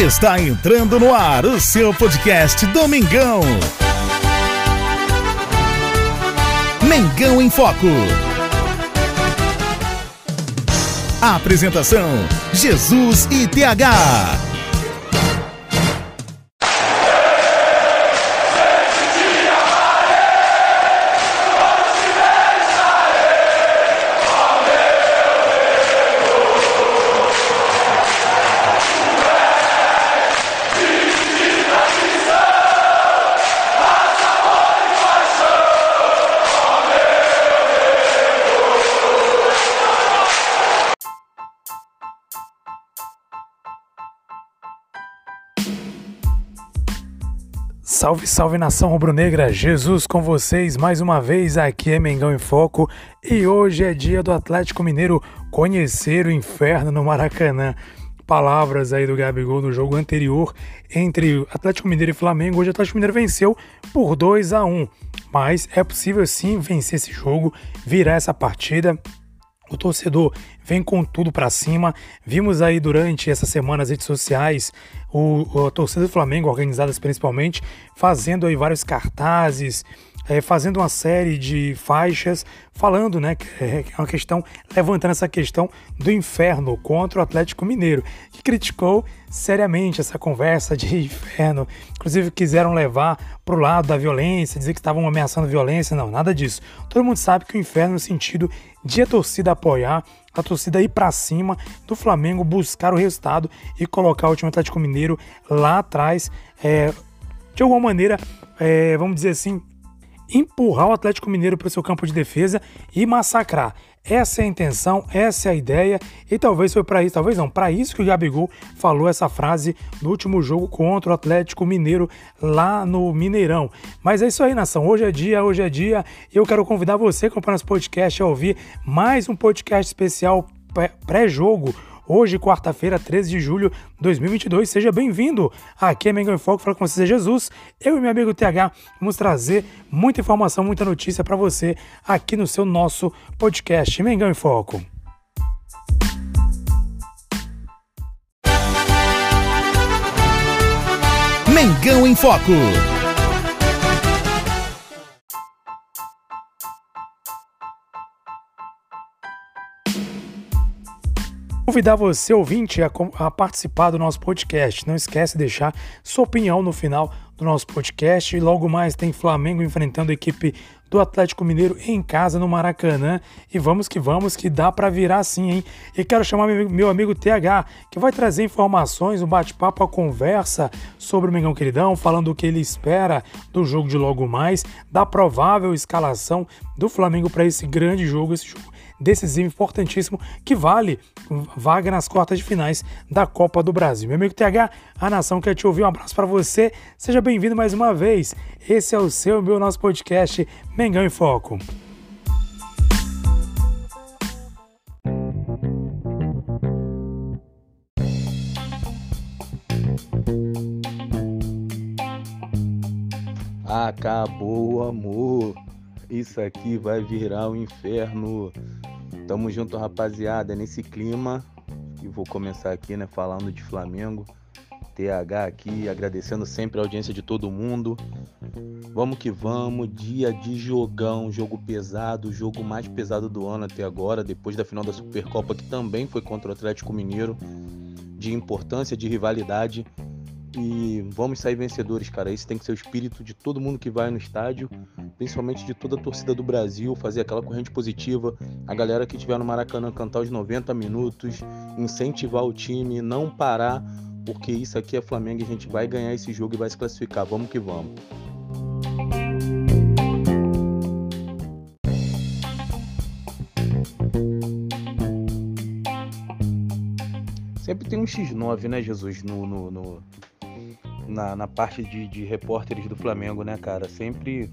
Está entrando no ar o seu podcast Domingão. Mengão em Foco. apresentação: Jesus e TH. Salve, salve nação rubro-negra, Jesus com vocês mais uma vez. Aqui é Mengão em Foco e hoje é dia do Atlético Mineiro conhecer o inferno no Maracanã. Palavras aí do Gabigol no jogo anterior entre Atlético Mineiro e Flamengo. Hoje o Atlético Mineiro venceu por 2 a 1 mas é possível sim vencer esse jogo, virar essa partida o torcedor vem com tudo para cima. Vimos aí durante essa semana as redes sociais o, a torcida do Flamengo, organizadas principalmente, fazendo aí vários cartazes, é, fazendo uma série de faixas falando, né, que é uma questão, levantando essa questão do inferno contra o Atlético Mineiro, que criticou seriamente essa conversa de inferno. Inclusive quiseram levar para o lado da violência, dizer que estavam ameaçando violência. Não, nada disso. Todo mundo sabe que o inferno no sentido de a torcida apoiar, a torcida ir para cima do Flamengo, buscar o resultado e colocar o time Atlético Mineiro lá atrás. É, de alguma maneira, é, vamos dizer assim, empurrar o Atlético Mineiro para o seu campo de defesa e massacrar. Essa é a intenção, essa é a ideia, e talvez foi para isso, talvez não, para isso que o Gabigol falou essa frase no último jogo contra o Atlético Mineiro lá no Mineirão. Mas é isso aí, nação. Hoje é dia, hoje é dia, eu quero convidar você, acompanhando esse podcast, a ouvir mais um podcast especial pré-jogo Hoje, quarta-feira, 13 de julho de 2022. Seja bem-vindo aqui é Mengão em Foco, fala com você, Jesus. Eu e meu amigo TH vamos trazer muita informação, muita notícia para você aqui no seu nosso podcast Mengão em Foco. Mengão em Foco. Convidar você, ouvinte, a, a, participar do nosso podcast. Não esquece de deixar sua opinião no final do nosso podcast. E logo mais tem Flamengo enfrentando a equipe do Atlético Mineiro em casa no Maracanã. E vamos que vamos, que dá para virar sim, hein? E quero chamar meu, amigo TH, que vai trazer informações, um bate-papo, a conversa sobre o Mengão Queridão, falando o que ele espera do jogo de logo mais, da provável escalação do Flamengo para esse grande jogo, esse jogo decisivo, importantíssimo, que vale vaga nas quartas de finais da Copa do Brasil. Meu amigo TH, a nação quer te ouvir. Um abraço para você. Seja bem-vindo mais uma vez. Esse é o seu, meu, nosso podcast Mengão em Foco. Acabou o amor. Isso aqui vai virar o um inferno. Tamo junto, rapaziada, nesse clima. E vou começar aqui, né, falando de Flamengo. TH aqui, agradecendo sempre a audiência de todo mundo. Vamos que vamos, dia de jogão, jogo pesado, jogo mais pesado do ano até agora, depois da final da Supercopa, que também foi contra o Atlético Mineiro, de importância, de rivalidade. E vamos sair vencedores, cara. Esse tem que ser o espírito de todo mundo que vai no estádio, principalmente de toda a torcida do Brasil, fazer aquela corrente positiva. A galera que estiver no Maracanã cantar os 90 minutos, incentivar o time, não parar, porque isso aqui é Flamengo e a gente vai ganhar esse jogo e vai se classificar. Vamos que vamos. Sempre tem um X9, né, Jesus, no, no, no na, na parte de, de repórteres do Flamengo, né, cara? Sempre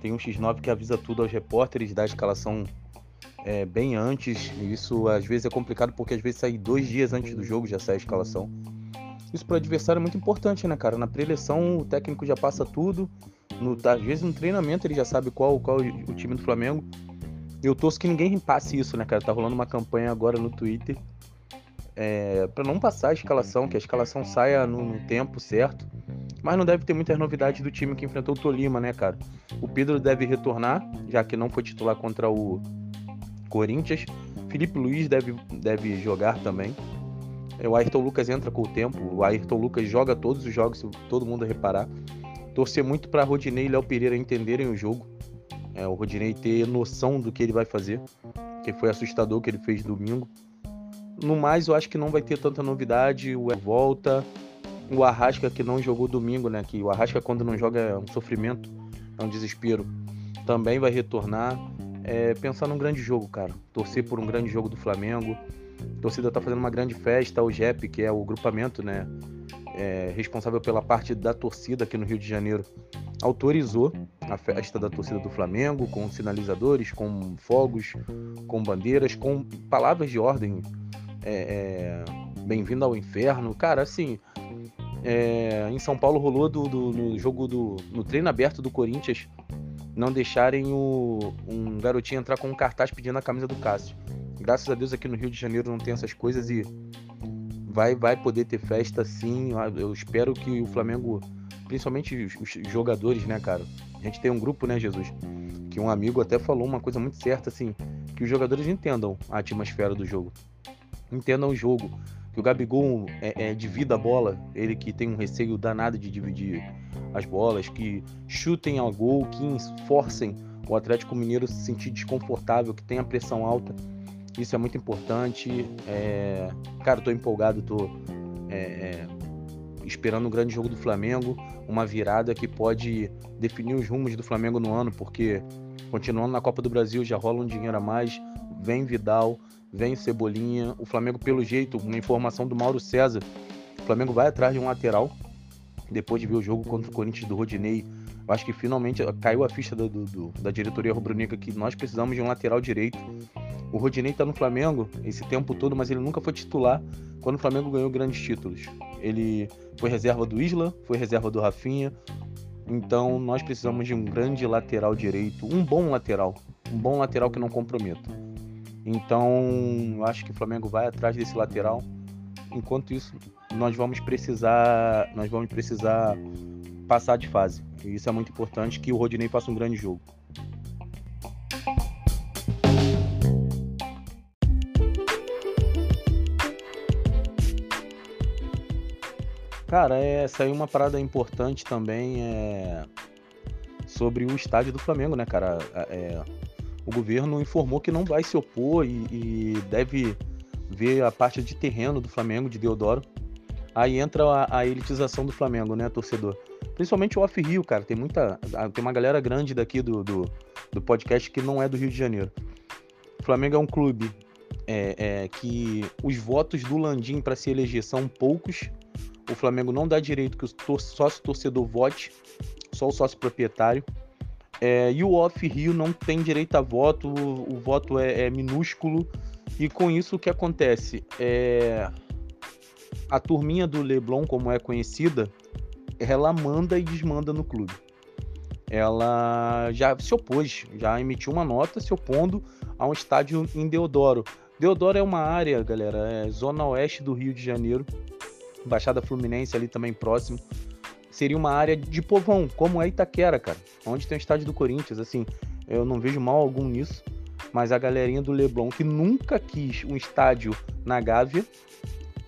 tem um X9 que avisa tudo aos repórteres, da escalação é, bem antes. Isso às vezes é complicado porque às vezes sai dois dias antes do jogo, já sai a escalação. Isso para o adversário é muito importante, né, cara? Na pré-eleição o técnico já passa tudo. No, às vezes no treinamento ele já sabe qual, qual o time do Flamengo. Eu torço que ninguém passe isso, né, cara? Tá rolando uma campanha agora no Twitter é, para não passar a escalação, que a escalação saia no, no, tempo certo. Mas não deve ter muitas novidades do time que enfrentou o Tolima, né, cara? O Pedro deve retornar, já que não foi titular contra o Corinthians. Felipe Luiz deve, deve jogar também. É, o Ayrton Lucas entra com o tempo. O Ayrton Lucas joga todos os jogos, se todo mundo reparar. Torcer muito para Rodinei e Léo Pereira entenderem o jogo. É, o Rodinei ter noção do que ele vai fazer. Que foi assustador o que ele fez domingo. No mais, eu acho que não vai ter tanta novidade. O volta. O Arrasca que não jogou domingo, né? Que o Arrasca quando não joga é um sofrimento, é um desespero. Também vai retornar. É, pensar num grande jogo, cara. Torcer por um grande jogo do Flamengo. A torcida tá fazendo uma grande festa. O JEP, que é o grupamento, né? É, responsável pela parte da torcida aqui no Rio de Janeiro, autorizou a festa da torcida do Flamengo com sinalizadores, com fogos, com bandeiras, com palavras de ordem é, é, Bem-vindo ao Inferno. Cara, assim, é, em São Paulo rolou do, do, no jogo do. no treino aberto do Corinthians não deixarem o, um garotinho entrar com um cartaz pedindo a camisa do Cássio. Graças a Deus aqui no Rio de Janeiro não tem essas coisas e vai, vai poder ter festa sim. Eu espero que o Flamengo, principalmente os, os jogadores, né, cara? A gente tem um grupo, né, Jesus? Que um amigo até falou uma coisa muito certa, assim, que os jogadores entendam a atmosfera do jogo entendam o jogo. Que o Gabigol é, é, divida a bola, ele que tem um receio danado de dividir as bolas, que chutem ao gol, que forcem o Atlético Mineiro se sentir desconfortável, que tenha pressão alta. Isso é muito importante. É... Cara, tô empolgado, tô é, é, esperando um grande jogo do Flamengo, uma virada que pode definir os rumos do Flamengo no ano, porque continuando na Copa do Brasil já rola um dinheiro a mais, vem Vidal, vem Cebolinha. O Flamengo, pelo jeito, uma informação do Mauro César, o Flamengo vai atrás de um lateral. Depois de ver o jogo contra o Corinthians do Rodinei, eu acho que finalmente caiu a ficha do, do, da diretoria rubro-negra que nós precisamos de um lateral direito. O Rodinei tá no Flamengo esse tempo todo, mas ele nunca foi titular quando o Flamengo ganhou grandes títulos. Ele foi reserva do Isla, foi reserva do Rafinha. Então nós precisamos de um grande lateral direito, um bom lateral, um bom lateral que não comprometa. Então, acho que o Flamengo vai atrás desse lateral. Enquanto isso, nós vamos precisar, nós vamos precisar passar de fase. E isso é muito importante que o Rodinei faça um grande jogo. Cara, é, uma parada importante também é, sobre o estádio do Flamengo, né, cara? É, o governo informou que não vai se opor e, e deve ver a parte de terreno do Flamengo, de Deodoro. Aí entra a, a, elitização do Flamengo, né, torcedor? Principalmente o Off-Rio, cara. Tem muita. Tem uma galera grande daqui do, do, do, podcast que não é do Rio de Janeiro. O Flamengo é um clube é, é, que os votos do Landim para se eleger são poucos. O Flamengo não dá direito que o sócio torcedor vote, só o sócio proprietário. É, e o off-Rio não tem direito a voto, o, o voto é, é, minúsculo. E com isso o que acontece? É, a turminha do Leblon, como é conhecida, ela manda e desmanda no clube. Ela já se opôs, já emitiu uma nota se opondo a um estádio em Deodoro. Deodoro é uma área, galera, é zona oeste do Rio de Janeiro, Baixada Fluminense ali também próximo seria uma área de povão, como é Itaquera, cara, onde tem o estádio do Corinthians. Assim, eu não vejo mal algum nisso, mas a galerinha do Leblon que nunca quis um estádio na Gávea,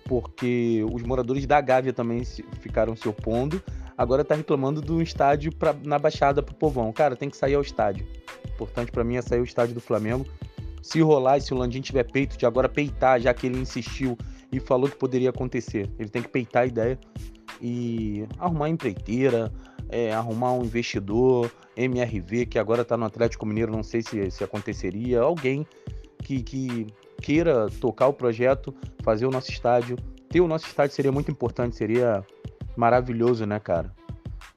porque os moradores da Gávea também se, ficaram se opondo, agora tá reclamando do estádio pra, na Baixada pro povão. Cara, tem que sair ao estádio. Importante para mim é sair o estádio do Flamengo. Se rolar e se o Landim tiver peito de agora peitar, já que ele insistiu e falou que poderia acontecer, ele tem que peitar a ideia e arrumar empreiteira, é, arrumar um investidor, MRV, que agora está no Atlético Mineiro, não sei se, se aconteceria, alguém que, que queira tocar o projeto, fazer o nosso estádio. Ter o nosso estádio seria muito importante, seria maravilhoso, né, cara?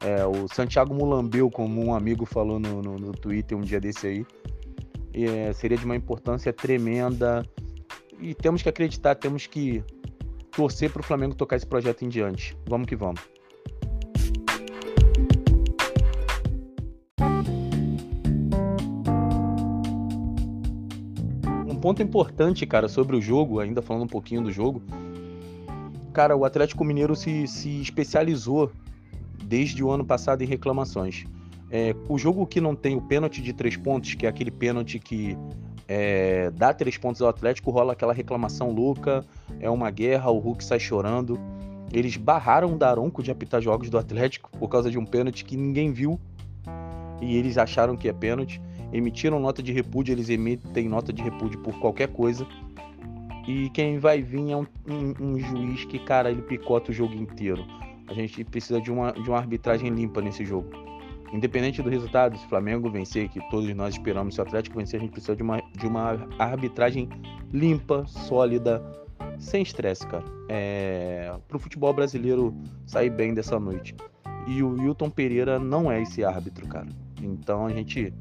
É, o Santiago Mulambeu, como um amigo falou no, no, no Twitter um dia desse aí, é, seria de uma importância tremenda. E temos que acreditar, temos que torcer para o Flamengo tocar esse projeto em diante. Vamos que vamos. Um ponto importante, cara, sobre o jogo, ainda falando um pouquinho do jogo. Cara, o Atlético Mineiro se, se especializou desde o ano passado em reclamações. É, o jogo que não tem o pênalti de três pontos, que é aquele pênalti que é, dá três pontos ao Atlético, rola aquela reclamação louca, é uma guerra, o Hulk sai chorando. Eles barraram o Daronco de apitar jogos do Atlético por causa de um pênalti que ninguém viu e eles acharam que é pênalti. Emitiram nota de repúdio, eles emitem nota de repúdio por qualquer coisa. E quem vai vir é um, um, um juiz que, cara, ele picota o jogo inteiro. A gente precisa de uma, de uma arbitragem limpa nesse jogo. Independente do resultado, se o Flamengo vencer, que todos nós esperamos, se o Atlético vencer, a gente precisa de uma, de uma arbitragem limpa, sólida, sem estresse, cara. É, pro futebol brasileiro sair bem dessa noite. E o Wilton Pereira não é esse árbitro, cara. Então a gente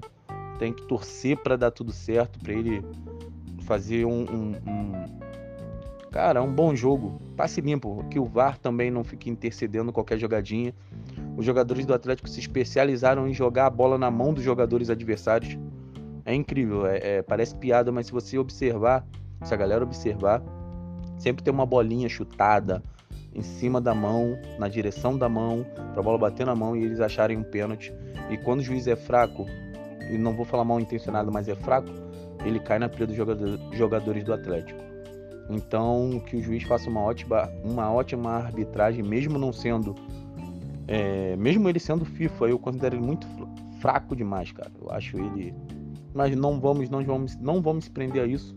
tem que torcer para dar tudo certo, para ele fazer um, um, um, cara, um bom jogo, passe limpo, que o VAR também não fique intercedendo qualquer jogadinha. Os jogadores do Atlético se especializaram em jogar a bola na mão dos jogadores adversários. É incrível, é, é, parece piada, mas se você observar, se a galera observar, sempre tem uma bolinha chutada em cima da mão, na direção da mão, para a bola bater na mão e eles acharem um pênalti. E quando o juiz é fraco, e não vou falar mal intencionado, mas é fraco, ele cai na pilha dos jogadores do Atlético. Então, que o juiz faça uma ótima, uma ótima arbitragem, mesmo não sendo. É, mesmo ele sendo FIFA, eu considero ele muito fraco demais, cara. Eu acho ele. Mas não vamos, não vamos, não vamos se prender a isso.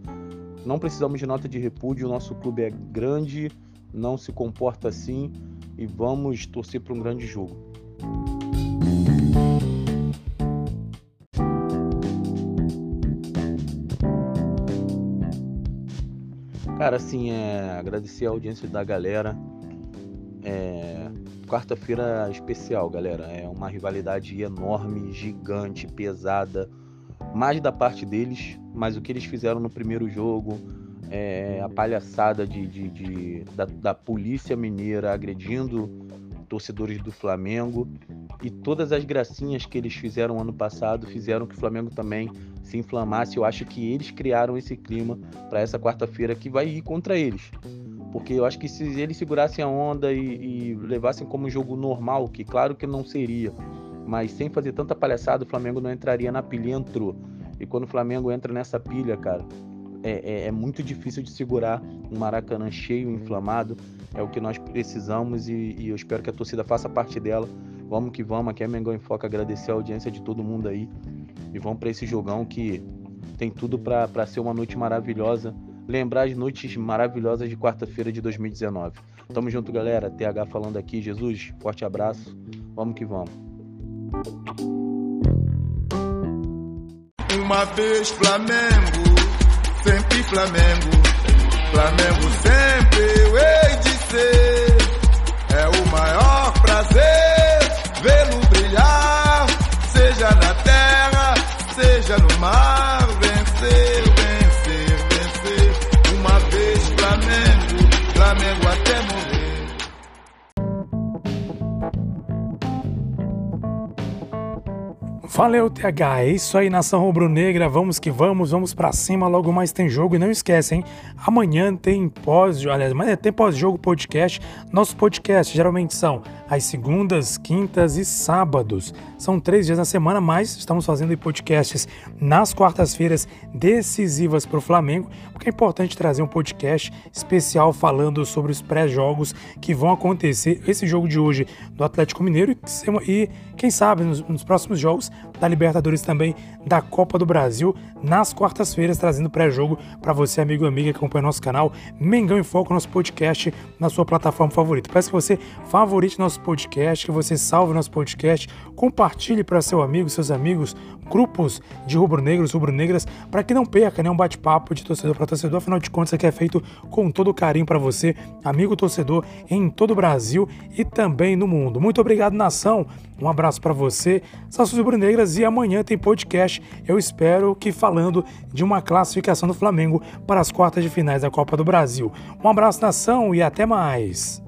Não precisamos de nota de repúdio. O nosso clube é grande, não se comporta assim e vamos torcer para um grande jogo. Cara, assim, é, agradecer a audiência da galera. É, Quarta-feira especial, galera. É uma rivalidade enorme, gigante, pesada. Mais da parte deles, mas o que eles fizeram no primeiro jogo, é, a palhaçada de, de, de da, da polícia mineira agredindo torcedores do Flamengo e todas as gracinhas que eles fizeram ano passado fizeram que o Flamengo também se inflamasse. Eu acho que eles criaram esse clima para essa quarta-feira que vai ir contra eles. Porque eu acho que se eles segurassem a onda e, e levassem como um jogo normal, que claro que não seria, mas sem fazer tanta palhaçada, o Flamengo não entraria na pilha, entrou. E quando o Flamengo entra nessa pilha, cara, é, é, é, muito difícil de segurar um Maracanã cheio, inflamado. É o que nós precisamos e, e, eu espero que a torcida faça parte dela. Vamos que vamos, aqui é Mengão em Foca, agradecer a audiência de todo mundo aí. E vamos para esse jogão que tem tudo para ser uma noite maravilhosa. Lembrar as noites maravilhosas de quarta-feira de 2019. Tamo junto, galera. TH falando aqui. Jesus, forte abraço. Vamos que vamos. Uma vez Flamengo, sempre Flamengo. Flamengo sempre eu hei de ser. É o maior Valeu, TH. É isso aí, nação rubro-negra. Vamos que vamos, vamos para cima. Logo mais tem jogo. E não esquece, hein? Amanhã tem pós, aliás, amanhã tem pós-jogo podcast. Nossos podcasts geralmente são às segundas, quintas e sábados. São três dias na semana, mas estamos fazendo podcasts nas quartas-feiras decisivas para o Flamengo, porque é importante trazer um podcast especial falando sobre os pré-jogos que vão acontecer. Esse jogo de hoje do Atlético Mineiro e, quem sabe, nos, nos próximos jogos da Libertadores também, da Copa do Brasil, nas quartas-feiras, trazendo pré-jogo para você, amigo e amiga que acompanha nosso canal. Mengão em Foco, nosso podcast na sua plataforma favorita. Peço que você favorite nosso podcast, que você salve nosso podcast, compartilhe para seu amigo, seus amigos, grupos de rubro-negros, rubro-negras, para que não perca nenhum bate-papo de torcedor para torcedor. Afinal de contas, aqui é feito com todo carinho para você, amigo torcedor, em todo o Brasil e também no mundo. Muito obrigado, nação. Um abraço para você, Sauças Rubro-Negras, e amanhã tem podcast. Eu espero que falando de uma classificação do Flamengo para as quartas de finais da Copa do Brasil. Um abraço, nação, e até mais.